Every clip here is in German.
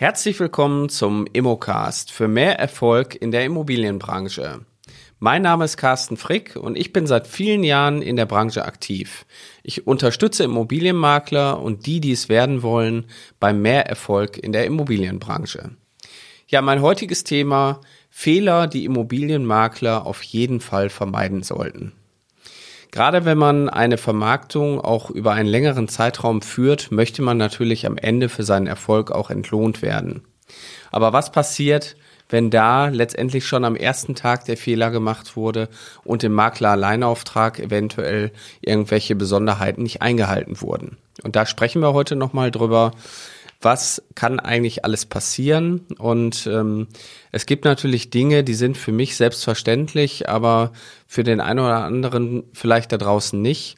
Herzlich willkommen zum Immocast für mehr Erfolg in der Immobilienbranche. Mein Name ist Carsten Frick und ich bin seit vielen Jahren in der Branche aktiv. Ich unterstütze Immobilienmakler und die, die es werden wollen, beim mehr Erfolg in der Immobilienbranche. Ja, mein heutiges Thema Fehler, die Immobilienmakler auf jeden Fall vermeiden sollten. Gerade wenn man eine Vermarktung auch über einen längeren Zeitraum führt, möchte man natürlich am Ende für seinen Erfolg auch entlohnt werden. Aber was passiert, wenn da letztendlich schon am ersten Tag der Fehler gemacht wurde und im Makler-Alleinauftrag eventuell irgendwelche Besonderheiten nicht eingehalten wurden? Und da sprechen wir heute nochmal drüber, was kann eigentlich alles passieren. Und ähm, es gibt natürlich Dinge, die sind für mich selbstverständlich, aber für den einen oder anderen vielleicht da draußen nicht.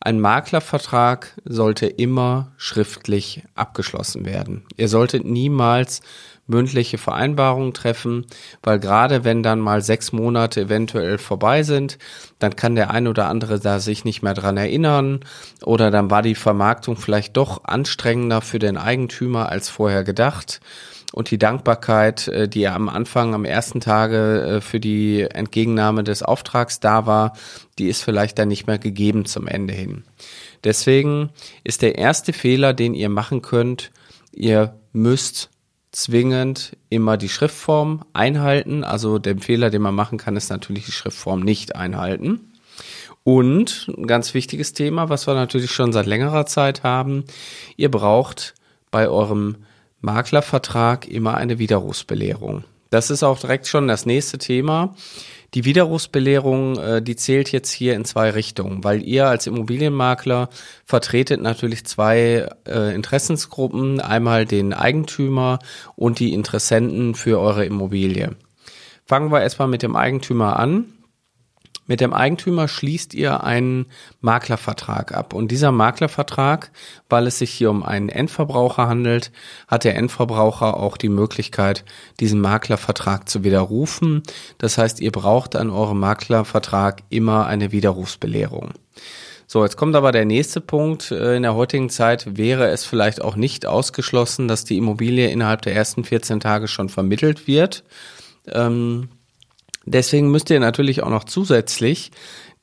Ein Maklervertrag sollte immer schriftlich abgeschlossen werden. Ihr solltet niemals mündliche Vereinbarungen treffen, weil gerade wenn dann mal sechs Monate eventuell vorbei sind, dann kann der ein oder andere da sich nicht mehr dran erinnern oder dann war die Vermarktung vielleicht doch anstrengender für den Eigentümer als vorher gedacht und die Dankbarkeit, äh, die am Anfang, am ersten Tage äh, für die Entgegennahme des Auftrags da war, die ist vielleicht dann nicht mehr gegeben zum Ende hin. Deswegen ist der erste Fehler, den ihr machen könnt, ihr müsst zwingend immer die Schriftform einhalten. Also der Fehler, den man machen kann, ist natürlich die Schriftform nicht einhalten. Und ein ganz wichtiges Thema, was wir natürlich schon seit längerer Zeit haben, ihr braucht bei eurem Maklervertrag immer eine Widerrufsbelehrung. Das ist auch direkt schon das nächste Thema. Die Widerrufsbelehrung, äh, die zählt jetzt hier in zwei Richtungen, weil ihr als Immobilienmakler vertretet natürlich zwei äh, Interessensgruppen, einmal den Eigentümer und die Interessenten für eure Immobilie. Fangen wir erstmal mit dem Eigentümer an. Mit dem Eigentümer schließt ihr einen Maklervertrag ab. Und dieser Maklervertrag, weil es sich hier um einen Endverbraucher handelt, hat der Endverbraucher auch die Möglichkeit, diesen Maklervertrag zu widerrufen. Das heißt, ihr braucht an eurem Maklervertrag immer eine Widerrufsbelehrung. So, jetzt kommt aber der nächste Punkt. Äh, in der heutigen Zeit wäre es vielleicht auch nicht ausgeschlossen, dass die Immobilie innerhalb der ersten 14 Tage schon vermittelt wird. Ähm, Deswegen müsst ihr natürlich auch noch zusätzlich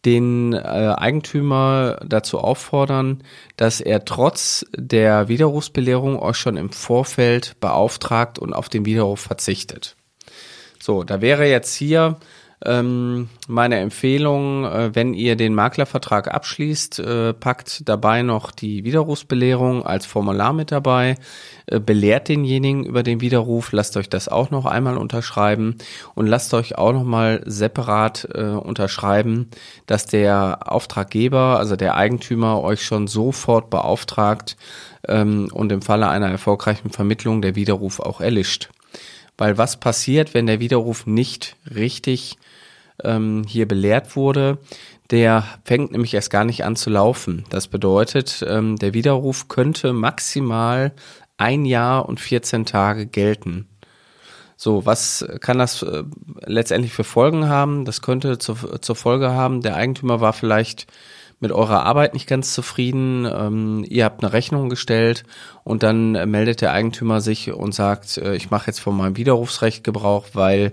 den äh, Eigentümer dazu auffordern, dass er trotz der Widerrufsbelehrung euch schon im Vorfeld beauftragt und auf den Widerruf verzichtet. So, da wäre jetzt hier ähm, meine Empfehlung, äh, wenn ihr den Maklervertrag abschließt, äh, packt dabei noch die Widerrufsbelehrung als Formular mit dabei, äh, belehrt denjenigen über den Widerruf, lasst euch das auch noch einmal unterschreiben und lasst euch auch noch mal separat äh, unterschreiben, dass der Auftraggeber, also der Eigentümer, euch schon sofort beauftragt ähm, und im Falle einer erfolgreichen Vermittlung der Widerruf auch erlischt. Weil was passiert, wenn der Widerruf nicht richtig ähm, hier belehrt wurde, der fängt nämlich erst gar nicht an zu laufen. Das bedeutet, ähm, der Widerruf könnte maximal ein Jahr und 14 Tage gelten. So, was kann das äh, letztendlich für Folgen haben? Das könnte zur, zur Folge haben, der Eigentümer war vielleicht mit eurer Arbeit nicht ganz zufrieden, ähm, ihr habt eine Rechnung gestellt und dann meldet der Eigentümer sich und sagt, äh, ich mache jetzt von meinem Widerrufsrecht Gebrauch, weil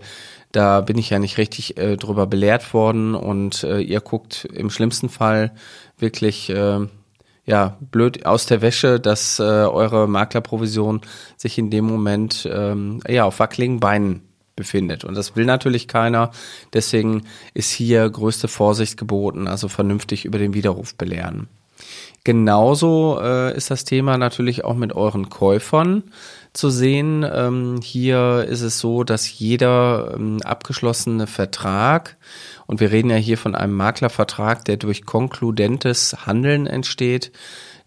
da bin ich ja nicht richtig äh, drüber belehrt worden. Und äh, ihr guckt im schlimmsten Fall wirklich äh, ja blöd aus der Wäsche, dass äh, eure Maklerprovision sich in dem Moment ähm, ja auf wackeligen Beinen befindet. Und das will natürlich keiner. Deswegen ist hier größte Vorsicht geboten, also vernünftig über den Widerruf belehren. Genauso äh, ist das Thema natürlich auch mit euren Käufern zu sehen. Ähm, hier ist es so, dass jeder ähm, abgeschlossene Vertrag, und wir reden ja hier von einem Maklervertrag, der durch konkludentes Handeln entsteht,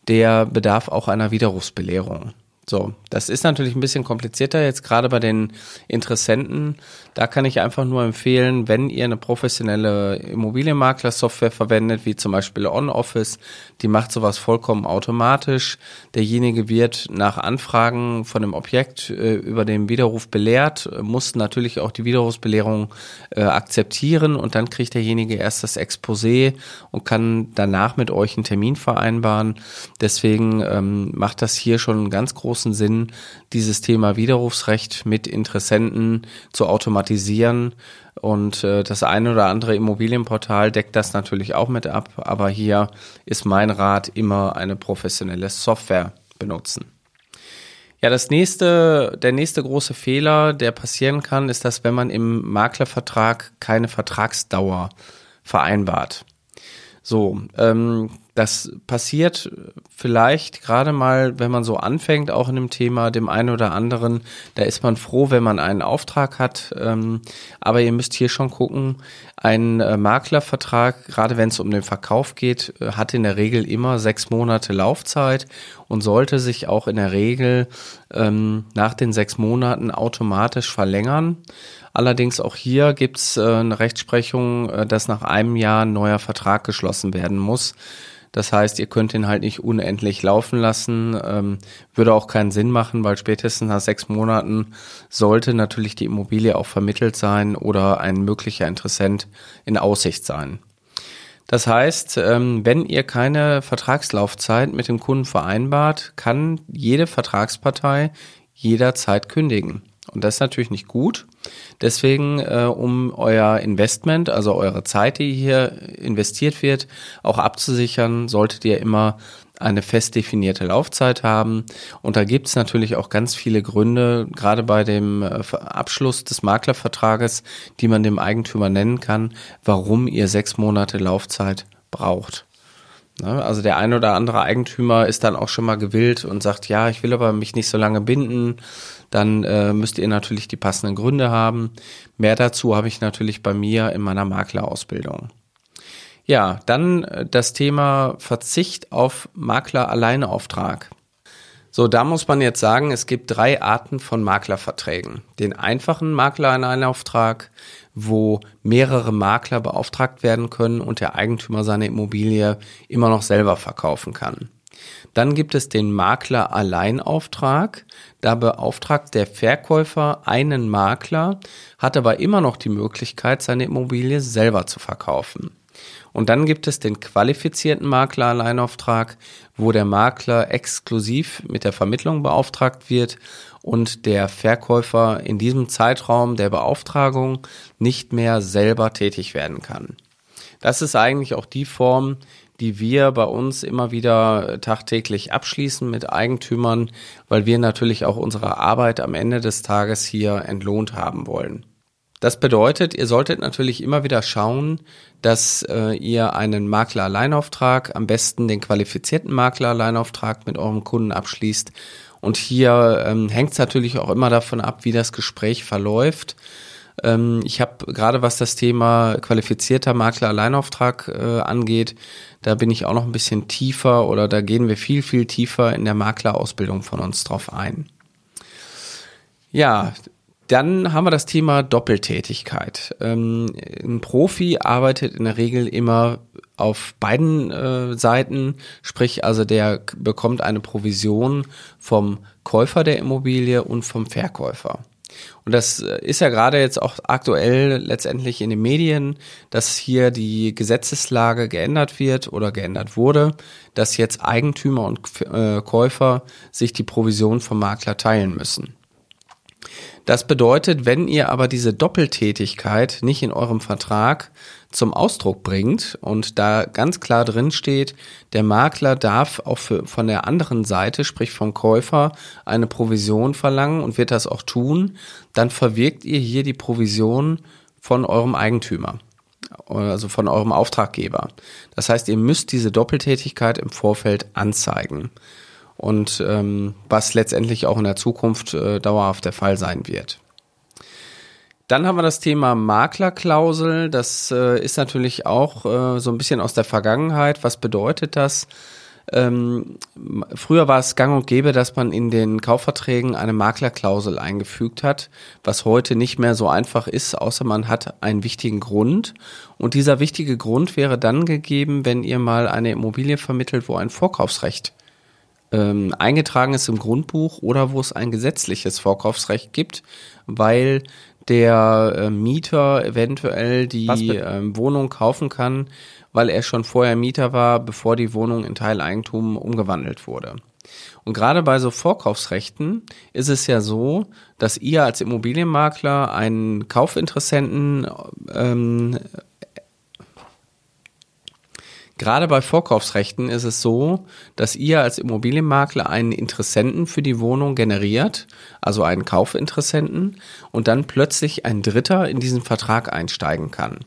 der bedarf auch einer Widerrufsbelehrung. So, das ist natürlich ein bisschen komplizierter jetzt gerade bei den Interessenten. Da kann ich einfach nur empfehlen, wenn ihr eine professionelle Immobilienmakler-Software verwendet, wie zum Beispiel OnOffice, die macht sowas vollkommen automatisch. Derjenige wird nach Anfragen von dem Objekt äh, über den Widerruf belehrt, muss natürlich auch die Widerrufsbelehrung äh, akzeptieren und dann kriegt derjenige erst das Exposé und kann danach mit euch einen Termin vereinbaren. Deswegen ähm, macht das hier schon einen ganz großen großen Sinn, dieses Thema Widerrufsrecht mit Interessenten zu automatisieren. Und äh, das eine oder andere Immobilienportal deckt das natürlich auch mit ab. Aber hier ist mein Rat immer eine professionelle Software benutzen. Ja, das nächste, der nächste große Fehler, der passieren kann, ist, dass wenn man im Maklervertrag keine Vertragsdauer vereinbart. So, ähm, das passiert vielleicht gerade mal, wenn man so anfängt, auch in dem Thema, dem einen oder anderen, da ist man froh, wenn man einen Auftrag hat. Ähm, aber ihr müsst hier schon gucken, ein äh, Maklervertrag, gerade wenn es um den Verkauf geht, äh, hat in der Regel immer sechs Monate Laufzeit und sollte sich auch in der Regel ähm, nach den sechs Monaten automatisch verlängern. Allerdings auch hier gibt es äh, eine Rechtsprechung, äh, dass nach einem Jahr ein neuer Vertrag geschlossen werden muss. Das heißt, ihr könnt ihn halt nicht unendlich laufen lassen. Ähm, würde auch keinen Sinn machen, weil spätestens nach sechs Monaten sollte natürlich die Immobilie auch vermittelt sein oder ein möglicher Interessent in Aussicht sein. Das heißt, ähm, wenn ihr keine Vertragslaufzeit mit dem Kunden vereinbart, kann jede Vertragspartei jederzeit kündigen. Und das ist natürlich nicht gut. Deswegen, äh, um euer Investment, also eure Zeit, die hier investiert wird, auch abzusichern, solltet ihr immer eine fest definierte Laufzeit haben. Und da gibt es natürlich auch ganz viele Gründe, gerade bei dem äh, Abschluss des Maklervertrages, die man dem Eigentümer nennen kann, warum ihr sechs Monate Laufzeit braucht. Ne? Also der ein oder andere Eigentümer ist dann auch schon mal gewillt und sagt, ja, ich will aber mich nicht so lange binden. Dann äh, müsst ihr natürlich die passenden Gründe haben. Mehr dazu habe ich natürlich bei mir in meiner Maklerausbildung. Ja, dann äh, das Thema Verzicht auf Makler-Alleinauftrag. So, da muss man jetzt sagen, es gibt drei Arten von Maklerverträgen. Den einfachen Makler-Alleinauftrag, wo mehrere Makler beauftragt werden können und der Eigentümer seine Immobilie immer noch selber verkaufen kann. Dann gibt es den Makler-Alleinauftrag. Da beauftragt der Verkäufer einen Makler, hat aber immer noch die Möglichkeit, seine Immobilie selber zu verkaufen. Und dann gibt es den qualifizierten Makler-Alleinauftrag, wo der Makler exklusiv mit der Vermittlung beauftragt wird und der Verkäufer in diesem Zeitraum der Beauftragung nicht mehr selber tätig werden kann. Das ist eigentlich auch die Form, die wir bei uns immer wieder tagtäglich abschließen mit Eigentümern, weil wir natürlich auch unsere Arbeit am Ende des Tages hier entlohnt haben wollen. Das bedeutet, ihr solltet natürlich immer wieder schauen, dass äh, ihr einen Makler-Alleinauftrag, am besten den qualifizierten Makler-Alleinauftrag mit eurem Kunden abschließt. Und hier ähm, hängt es natürlich auch immer davon ab, wie das Gespräch verläuft. Ähm, ich habe gerade was das Thema qualifizierter Makler-Alleinauftrag äh, angeht, da bin ich auch noch ein bisschen tiefer oder da gehen wir viel, viel tiefer in der Maklerausbildung von uns drauf ein. Ja, dann haben wir das Thema Doppeltätigkeit. Ähm, ein Profi arbeitet in der Regel immer auf beiden äh, Seiten, sprich also der bekommt eine Provision vom Käufer der Immobilie und vom Verkäufer. Und das äh, ist ja gerade jetzt auch aktuell letztendlich in den Medien, dass hier die Gesetzeslage geändert wird oder geändert wurde, dass jetzt Eigentümer und äh, Käufer sich die Provision vom Makler teilen müssen. Das bedeutet, wenn ihr aber diese Doppeltätigkeit nicht in eurem Vertrag zum Ausdruck bringt und da ganz klar drin steht, der Makler darf auch für, von der anderen Seite, sprich vom Käufer, eine Provision verlangen und wird das auch tun, dann verwirkt ihr hier die Provision von eurem Eigentümer also von eurem Auftraggeber. Das heißt, ihr müsst diese Doppeltätigkeit im Vorfeld anzeigen und ähm, was letztendlich auch in der Zukunft äh, dauerhaft der Fall sein wird. Dann haben wir das Thema Maklerklausel. Das äh, ist natürlich auch äh, so ein bisschen aus der Vergangenheit. Was bedeutet das? Ähm, früher war es gang und gäbe, dass man in den Kaufverträgen eine Maklerklausel eingefügt hat, was heute nicht mehr so einfach ist, außer man hat einen wichtigen Grund. Und dieser wichtige Grund wäre dann gegeben, wenn ihr mal eine Immobilie vermittelt, wo ein Vorkaufsrecht ähm, eingetragen ist im Grundbuch oder wo es ein gesetzliches Vorkaufsrecht gibt, weil der äh, Mieter eventuell die ähm, Wohnung kaufen kann, weil er schon vorher Mieter war, bevor die Wohnung in Teileigentum umgewandelt wurde. Und gerade bei so Vorkaufsrechten ist es ja so, dass ihr als Immobilienmakler einen Kaufinteressenten ähm, Gerade bei Vorkaufsrechten ist es so, dass ihr als Immobilienmakler einen Interessenten für die Wohnung generiert, also einen Kaufinteressenten, und dann plötzlich ein Dritter in diesen Vertrag einsteigen kann.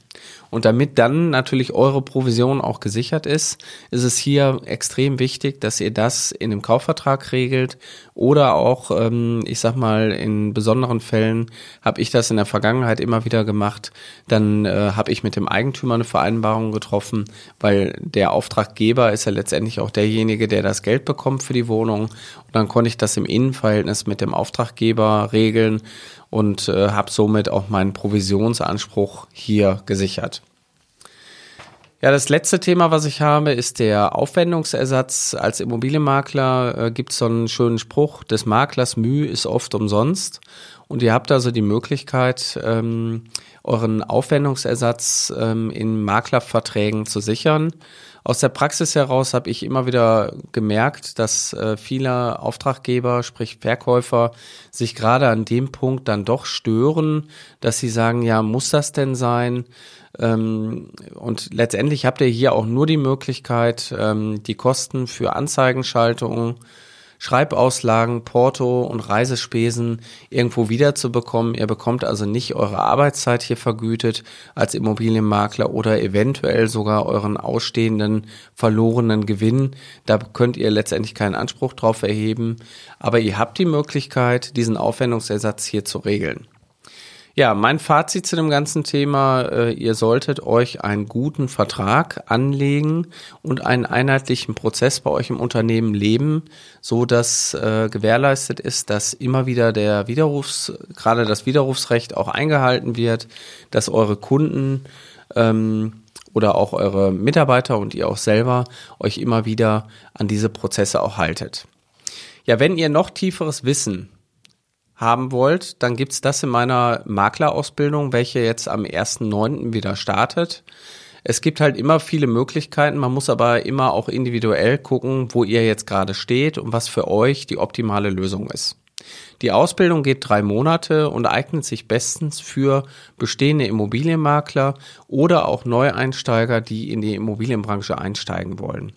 Und damit dann natürlich eure Provision auch gesichert ist, ist es hier extrem wichtig, dass ihr das in dem Kaufvertrag regelt oder auch, ähm, ich sag mal, in besonderen Fällen habe ich das in der Vergangenheit immer wieder gemacht. Dann äh, habe ich mit dem Eigentümer eine Vereinbarung getroffen, weil der Auftraggeber ist ja letztendlich auch derjenige, der das Geld bekommt für die Wohnung. Und dann konnte ich das im Innenverhältnis mit dem Auftraggeber regeln und äh, habe somit auch meinen Provisionsanspruch hier gesichert. Ja, das letzte Thema, was ich habe, ist der Aufwendungsersatz. Als Immobilienmakler äh, gibt es so einen schönen Spruch, des Maklers Mühe ist oft umsonst. Und ihr habt also die Möglichkeit, ähm, euren Aufwendungsersatz ähm, in Maklerverträgen zu sichern. Aus der Praxis heraus habe ich immer wieder gemerkt, dass äh, viele Auftraggeber, sprich Verkäufer, sich gerade an dem Punkt dann doch stören, dass sie sagen, ja, muss das denn sein? Ähm, und letztendlich habt ihr hier auch nur die Möglichkeit, ähm, die Kosten für Anzeigenschaltungen Schreibauslagen, Porto und Reisespesen irgendwo wiederzubekommen. Ihr bekommt also nicht eure Arbeitszeit hier vergütet als Immobilienmakler oder eventuell sogar euren ausstehenden verlorenen Gewinn. Da könnt ihr letztendlich keinen Anspruch drauf erheben. Aber ihr habt die Möglichkeit, diesen Aufwendungsersatz hier zu regeln. Ja, mein Fazit zu dem ganzen Thema, äh, ihr solltet euch einen guten Vertrag anlegen und einen einheitlichen Prozess bei euch im Unternehmen leben, so dass äh, gewährleistet ist, dass immer wieder der Widerrufs, gerade das Widerrufsrecht auch eingehalten wird, dass eure Kunden ähm, oder auch eure Mitarbeiter und ihr auch selber euch immer wieder an diese Prozesse auch haltet. Ja, wenn ihr noch tieferes Wissen haben wollt, dann gibt's das in meiner Maklerausbildung, welche jetzt am 1.9. wieder startet. Es gibt halt immer viele Möglichkeiten, man muss aber immer auch individuell gucken, wo ihr jetzt gerade steht und was für euch die optimale Lösung ist. Die Ausbildung geht drei Monate und eignet sich bestens für bestehende Immobilienmakler oder auch Neueinsteiger, die in die Immobilienbranche einsteigen wollen.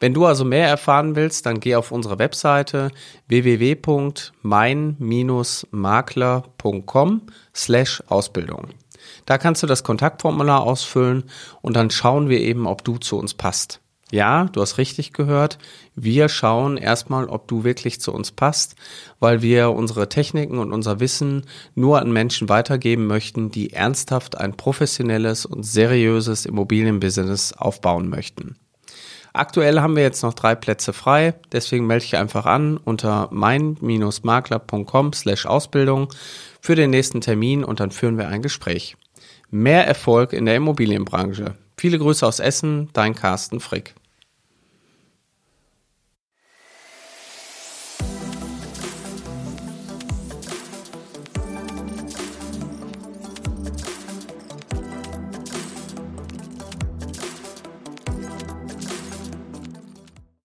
Wenn du also mehr erfahren willst, dann geh auf unsere Webseite www.mein-makler.com slash Ausbildung. Da kannst du das Kontaktformular ausfüllen und dann schauen wir eben, ob du zu uns passt. Ja, du hast richtig gehört. Wir schauen erstmal, ob du wirklich zu uns passt, weil wir unsere Techniken und unser Wissen nur an Menschen weitergeben möchten, die ernsthaft ein professionelles und seriöses Immobilienbusiness aufbauen möchten. Aktuell haben wir jetzt noch drei Plätze frei, deswegen melde ich einfach an unter mein-makler.com slash Ausbildung für den nächsten Termin und dann führen wir ein Gespräch. Mehr Erfolg in der Immobilienbranche. Viele Grüße aus Essen, dein Carsten Frick.